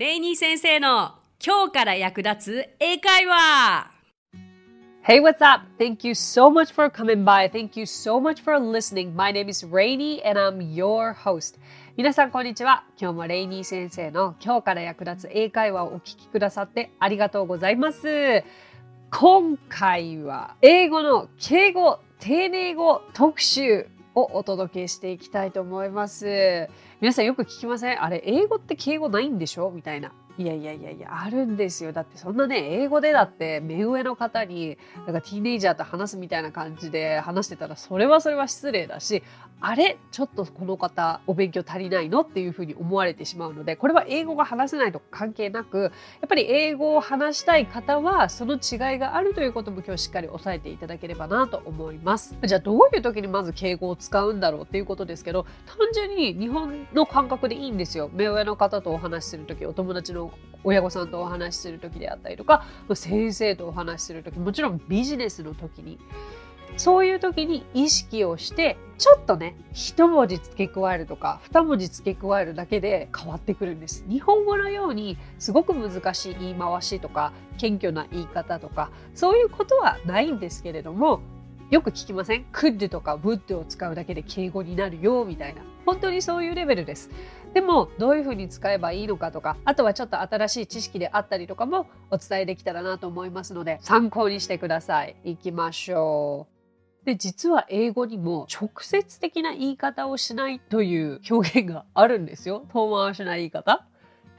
レイニー先生の今日から役立つ英会話 Hey, what's up? Thank you so much for coming by. Thank you so much for listening. My name is Rainy and I'm your host. 皆さん、こんにちは。今日もレイニー先生の今日から役立つ英会話をお聞きくださってありがとうございます。今回は英語の敬語、丁寧語特集をお届けしていきたいと思います。皆さんよく聞きません？あれ、英語って敬語ないんでしょ？みたいな。いやいやいやいや、あるんですよ。だってそんなね、英語でだって目上の方に、なんかティーネイジャーと話すみたいな感じで話してたら、それはそれは失礼だし、あれ？ちょっとこの方お勉強足りないの？っていうふうに思われてしまうのでこれは英語が話せないと関係なくやっぱり英語を話したい方はその違いがあるということも今日しっかり押さえていただければなと思います。じゃあどういう時にまず敬語を使うんだろうっていうことですけど単純に日本の感覚でいいんですよ。目上の方とお話しする時お友達の親御さんとお話しする時であったりとか先生とお話しする時もちろんビジネスの時に。そういう時に意識をしてちょっとね一文字付け加えるとか二文字付け加えるだけで変わってくるんです。日本語のようにすごく難しい言い回しとか謙虚な言い方とかそういうことはないんですけれどもよく聞きません？could とか would を使うだけで敬語になるよみたいな。本当にそういうレベルです。でもどういうふうに使えばいいのかとかあとはちょっと新しい知識であったりとかもお伝えできたらなと思いますので参考にしてください。いきましょう。で実は英語にも直接的な言い方をしないという表現があるんですよ。遠回しな言い方。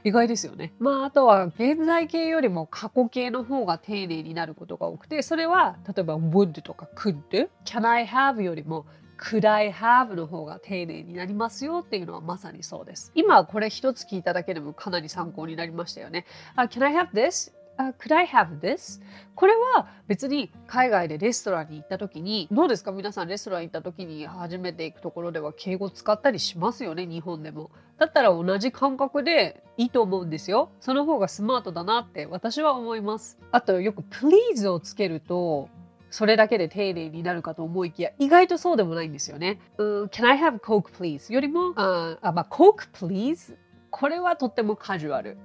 意外ですよね。まああとは現在形よりも過去形の方が丁寧になることが多くてそれは例えば would とか could can I have よりも could I have の方が丁寧になりますよっていうのはまさにそうです。今これ一つ聞いただけでもかなり参考になりましたよね。Uh, can I have this? Uh, could I have this? これは別に海外でレストランに行った時にどうですか？皆さんレストラン行った時に初めて行くところでは敬語使ったりしますよね日本でも。だったら同じ感覚でいいと思うんですよ。その方がスマートだなって私は思います。あとよく please をつけるとそれだけで丁寧になるかと思いきや意外とそうでもないんですよね。うん、Can I have Coke please? よりもああ、まあ、Coke please? これはとってもカジュアル。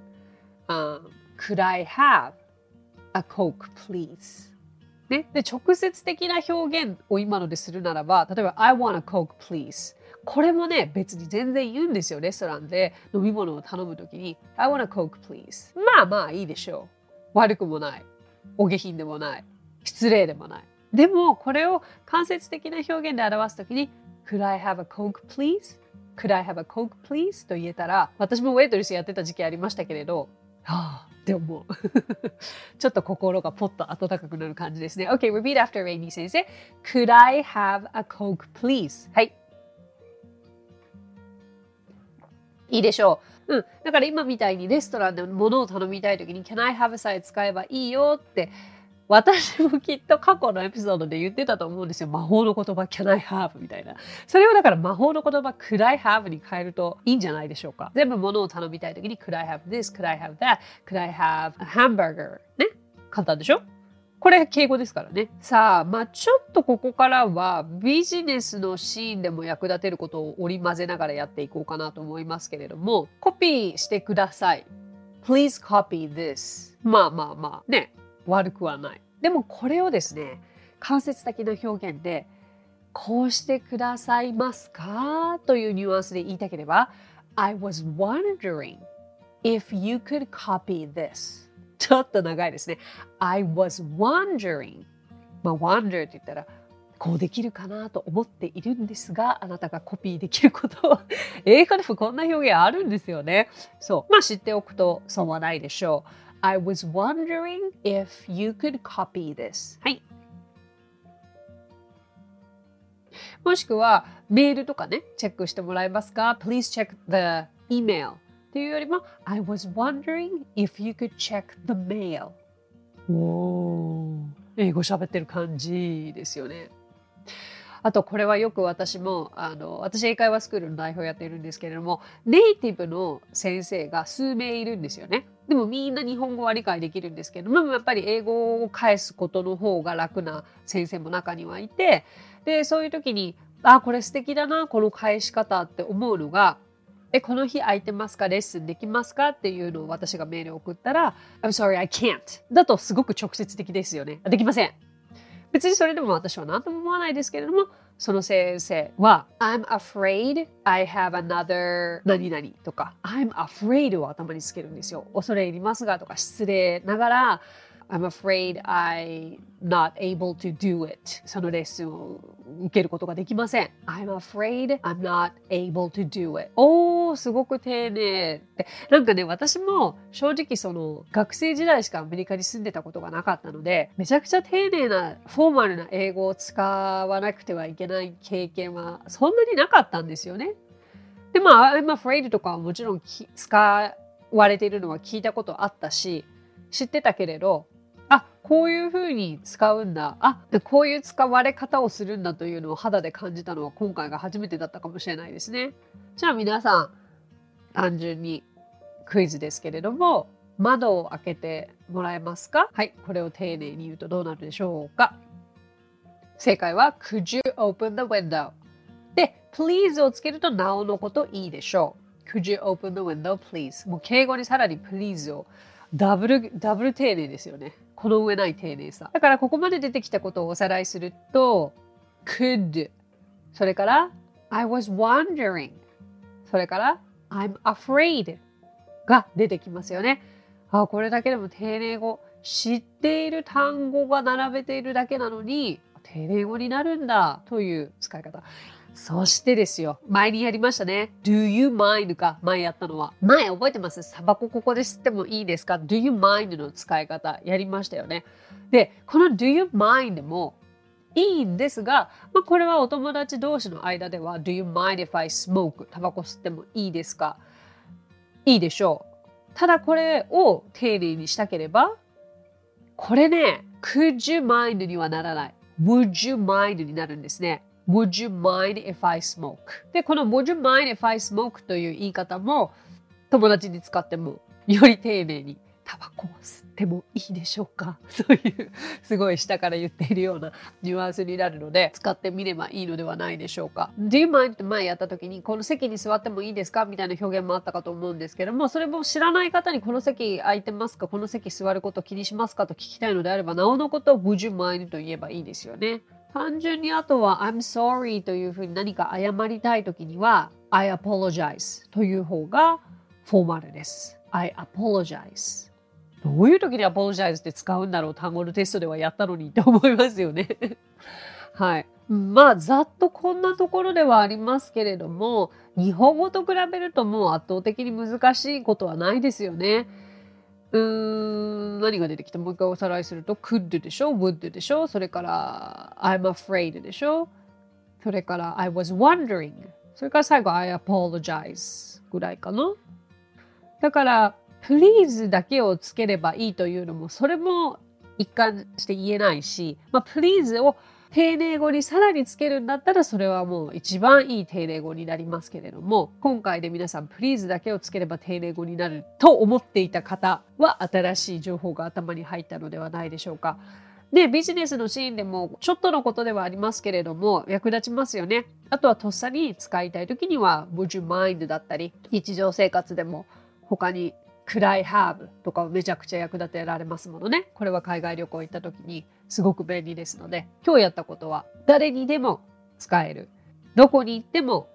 あ Could I have a Coke, please? ね、で直接的な表現を今のでするならば例えば I want a Coke, please. これもね別に全然言うんですよレストランで。飲み物を頼むときに I want a Coke, please. まあまあいいでしょう。悪くもない。お下品でもない。失礼でもない。でもこれを間接的な表現で表すときに Could I have a Coke, please? Could I have a Coke, please? と言えたら私もウェイトレスやってた時期ありましたけれどはあって思う。ちょっと心がポッと温かくなる感じですね。OK, repeat after Rainy 先生。Could I have a Coke, please? はい。いいでしょう。うん。だから今みたいにレストランで物を頼みたいときに Can I have a side 使えばいいよって私もきっと過去のエピソードで言ってたと思うんですよ。魔法の言葉 Can I have? みたいな。それをだから魔法の言葉 Could I have? に変えるといいんじゃないでしょうか。全部物を頼みたいときに Could I have this? Could I have that? Could I have a hamburger? ね？簡単でしょ？これ敬語ですからね。さあ、まあちょっとここからはビジネスのシーンでも役立てることを織り交ぜながらやっていこうかなと思いますけれども、コピーしてください。Please copy this. まあまあまあね？悪くはない。でもこれをですね、間接的な表現で、こうしてくださいますかというニュアンスで言いたければ、I was wondering if you could copy this. ちょっと長いですね。I was wondering. まあ、wonder って言ったら、こうできるかなと思っているんですが、あなたがコピーできることを 英語でもこんな表現あるんですよね。そう。まあ知っておくと損はないでしょう。I was wondering if you could copy this. はい。もしくは、メールとかね、チェックしてもらえますか ?Please check the email. っていうよりも、I was wondering if you could check the mail. おー。英語喋ってる感じですよね。あとこれはよく私もあの私英会話スクールの代表やっているんですけれどもネイティブの先生が数名いるんですよね。でもみんな日本語は理解できるんですけどもやっぱり英語を返すことの方が楽な先生も中にはいてでそういう時にあこれ素敵だなこの返し方って思うのがえ、この日空いてますか？レッスンできますか？っていうのを私がメール送ったら、I'm sorry, I can't. だとすごく直接的ですよね。できません。別にそれでも私は何とも思わないですけれども、その先生は、I'm afraid I have another 何々とか、I'm afraid を頭につけるんですよ。恐れ入りますがとか、失礼ながら、I'm afraid I'm not able to do it. そのレッスンを受けることができません。I'm afraid I'm not able to do it. すごく丁寧って。なんかね、私も正直その学生時代しかアメリカに住んでたことがなかったので、めちゃくちゃ丁寧なフォーマルな英語を使わなくてはいけない経験はそんなになかったんですよね。で、まあ、I'm afraid とかはもちろん使われているのは聞いたことあったし、知ってたけれど、あこういうふうに使うんだあこういう使われ方をするんだというのを肌で感じたのは今回が初めてだったかもしれないですね。じゃあ皆さん単純にクイズですけれども窓を開けてもらえますか？はいこれを丁寧に言うとどうなるでしょうか正解は Could you open the window? で Please をつけるとなおのこといいでしょう Could you open the window please? もう敬語にさらに Please をダブルダブル丁寧ですよねこの上ない丁寧さ。だからここまで出てきたことをおさらいすると、could、それから I was wondering、それから I'm afraid が出てきますよね。あ、これだけでも丁寧語、知っている単語が並べているだけなのに、丁寧語になるんだという使い方。そしてですよ。前にやりましたね。Do you mind か。前やったのは。前覚えてます？タバコここで吸ってもいいですか ?Do you mind の使い方やりましたよね。で、この Do you mind もいいんですが、まあ、これはお友達同士の間では Do you mind if I smoke? タバコ吸ってもいいですか？いいでしょう。ただこれを丁寧にしたければ、これね、Could you mind にはならない。Would you mind になるんですね。Would you mind if I smoke? で、この Would you mind if I smoke という言い方も友達に使ってもより丁寧にタバコを吸ってもいいでしょうか？というすごい下から言っているようなニュアンスになるので使ってみればいいのではないでしょうか？Do you mind? って前やった時にこの席に座ってもいいですか？みたいな表現もあったかと思うんですけどもそれも知らない方にこの席空いてますか？この席座ること気にしますか？と聞きたいのであればなおのことを Would you mind? と言えばいいですよね。単純にあとは I'm sorry というふうに何か謝りたいときには I apologize という方がフォーマルです。I apologize どういう時に apologize って使うんだろう単語のテストではやったのにって思いますよね はい。まあ、ざっとこんなところではありますけれども、日本語と比べるともう圧倒的に難しいことはないですよね。うん、何が出てきた？もう一回おさらいすると、could でしょ ?would でしょ？それから、I'm afraid でしょ？それから、I was wondering それから最後、I apologize ぐらいかな。だから、please だけをつければいいというのも、それも一貫して言えないし、まあ、please を丁寧語にさらにつけるんだったらそれはもう一番いい丁寧語になりますけれども今回で皆さん please だけをつければ丁寧語になると思っていた方は新しい情報が頭に入ったのではないでしょうか。で、ビジネスのシーンでもちょっとのことではありますけれども役立ちますよね。あとはとっさに使いたい時には Would you mind だったり日常生活でも他に暗いハーブとかめちゃくちゃ役立てられますものね。これは海外旅行行った時にすごく便利ですので、今日やったことは誰にでも使える。どこに行っても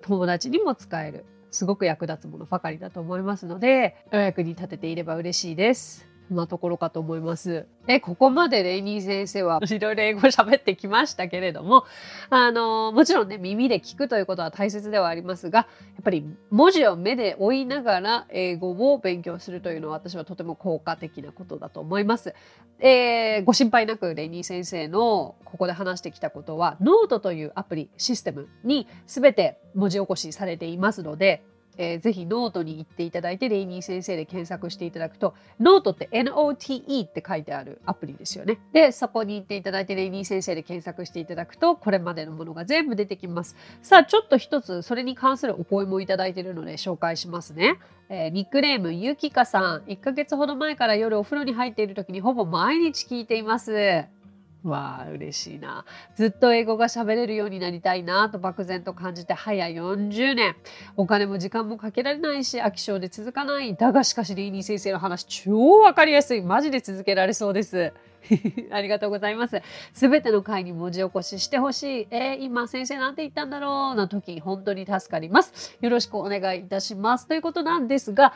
友達にも使える。すごく役立つものばかりだと思いますので、お役に立てていれば嬉しいです。そんなところかと思います。え、ここまでレイニー先生はいろいろ英語喋ってきましたけれども、あの、もちろんね、耳で聞くということは大切ではありますが、やっぱり文字を目で追いながら英語を勉強するというのは私はとても効果的なことだと思います。えー、ご心配なくレイニー先生のここで話してきたことは、ノートというアプリ、システムに全て文字起こしされていますので、えー、ぜひノートに行っていただいて、レイニー先生で検索していただくと、ノートって NOTE って書いてあるアプリですよね。で、そこに行っていただいて、レイニー先生で検索していただくと、これまでのものが全部出てきます。さあ、ちょっと一つ、それに関するお声もいただいているので紹介しますね。えー、ニックネーム、ゆきかさん。1ヶ月ほど前から夜お風呂に入っている時にほぼ毎日聞いています。わあ、嬉しいな。ずっと英語が喋れるようになりたいなと漠然と感じて早40年。お金も時間もかけられないし、飽き性で続かない。だがしかし、リーニー先生の話超わかりやすい。マジで続けられそうです。ありがとうございます。すべての回に文字起こししてほしい。えー、今先生なんて言ったんだろうな時、本当に助かります。よろしくお願いいたします。ということなんですが、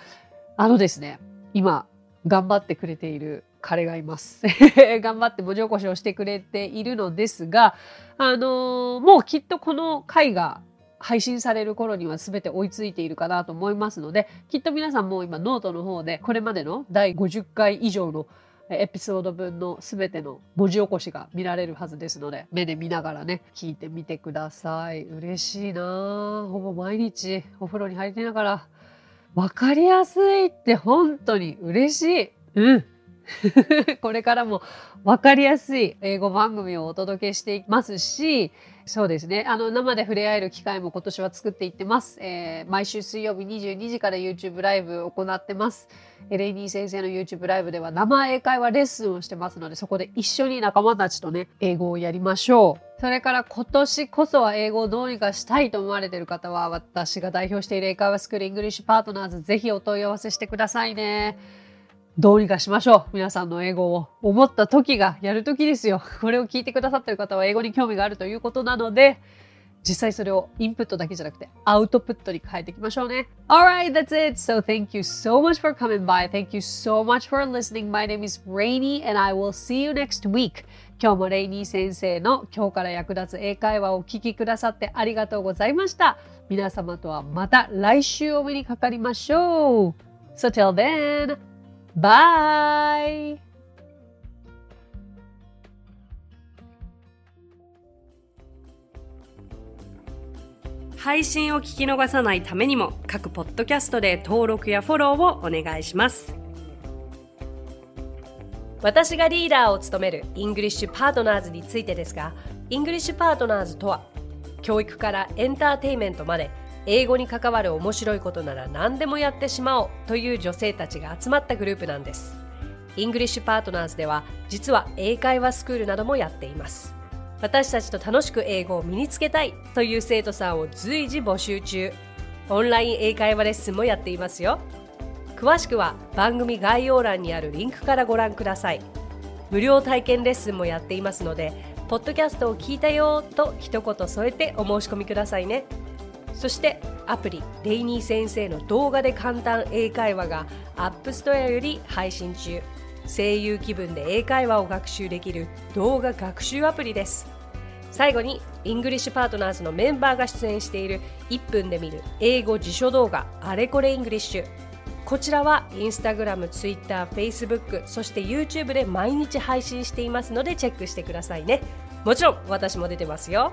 あのですね、今、頑張ってくれている彼がいます。頑張って文字起こしをしてくれているのですが、あのー、もうきっとこの回が配信される頃には全て追いついているかなと思いますので、きっと皆さんも今ノートの方でこれまでの第50回以上のエピソード分の全ての文字起こしが見られるはずですので、目で見ながらね、聞いてみてください。嬉しいなほぼ毎日お風呂に入りながら、わかりやすいって本当に嬉しい。うん。これからも分かりやすい英語番組をお届けしていきますし、そうですね。あの、生で触れ合える機会も今年は作っていってます。えー、毎週水曜日22時から YouTube ライブを行ってます。レイニー先生の YouTube ライブでは生英会話レッスンをしてますので、そこで一緒に仲間たちとね、英語をやりましょう。それから今年こそは英語をどうにかしたいと思われている方は、私が代表している英会話スクールイングリッシュパートナーズ、ぜひお問い合わせしてくださいね。どうにかしましょう。皆さんの英語を思った時がやる時ですよ。これを聞いてくださってる方は英語に興味があるということなので、実際それをインプットだけじゃなくてアウトプットに変えていきましょうね。Alright, that's it. So thank you so much for coming by. Thank you so much for listening. My name is Rainy and I will see you next week. 今日もレイニー先生の今日から役立つ英会話をお聞きくださってありがとうございました。皆様とはまた来週お目にかかりましょう。So till then, bye! 配信を聞き逃さないためにも各ポッドキャストで登録やフォローをお願いします。私がリーダーを務めるイングリッシュパートナーズについてですが、イングリッシュパートナーズとは、教育からエンターテイメントまで英語に関わる面白いことなら何でもやってしまおうという女性たちが集まったグループなんです。イングリッシュパートナーズでは実は英会話スクールなどもやっています。私たちと楽しく英語を身につけたいという生徒さんを随時募集中。オンライン英会話レッスンもやっていますよ。詳しくは番組概要欄にあるリンクからご覧ください無料体験レッスンもやっていますのでポッドキャストを聞いたよと一言添えてお申し込みくださいねそしてアプリレイニー先生の動画で簡単英会話がアップストアより配信中声優気分で英会話を学習できる動画学習アプリです最後にイングリッシュパートナーズのメンバーが出演している1分で見る英語辞書動画あれこれイングリッシュこちらはインスタグラム、ツイッター、フェイスブック、そして YouTube で毎日配信していますのでチェックしてくださいね。もちろん私も出てますよ。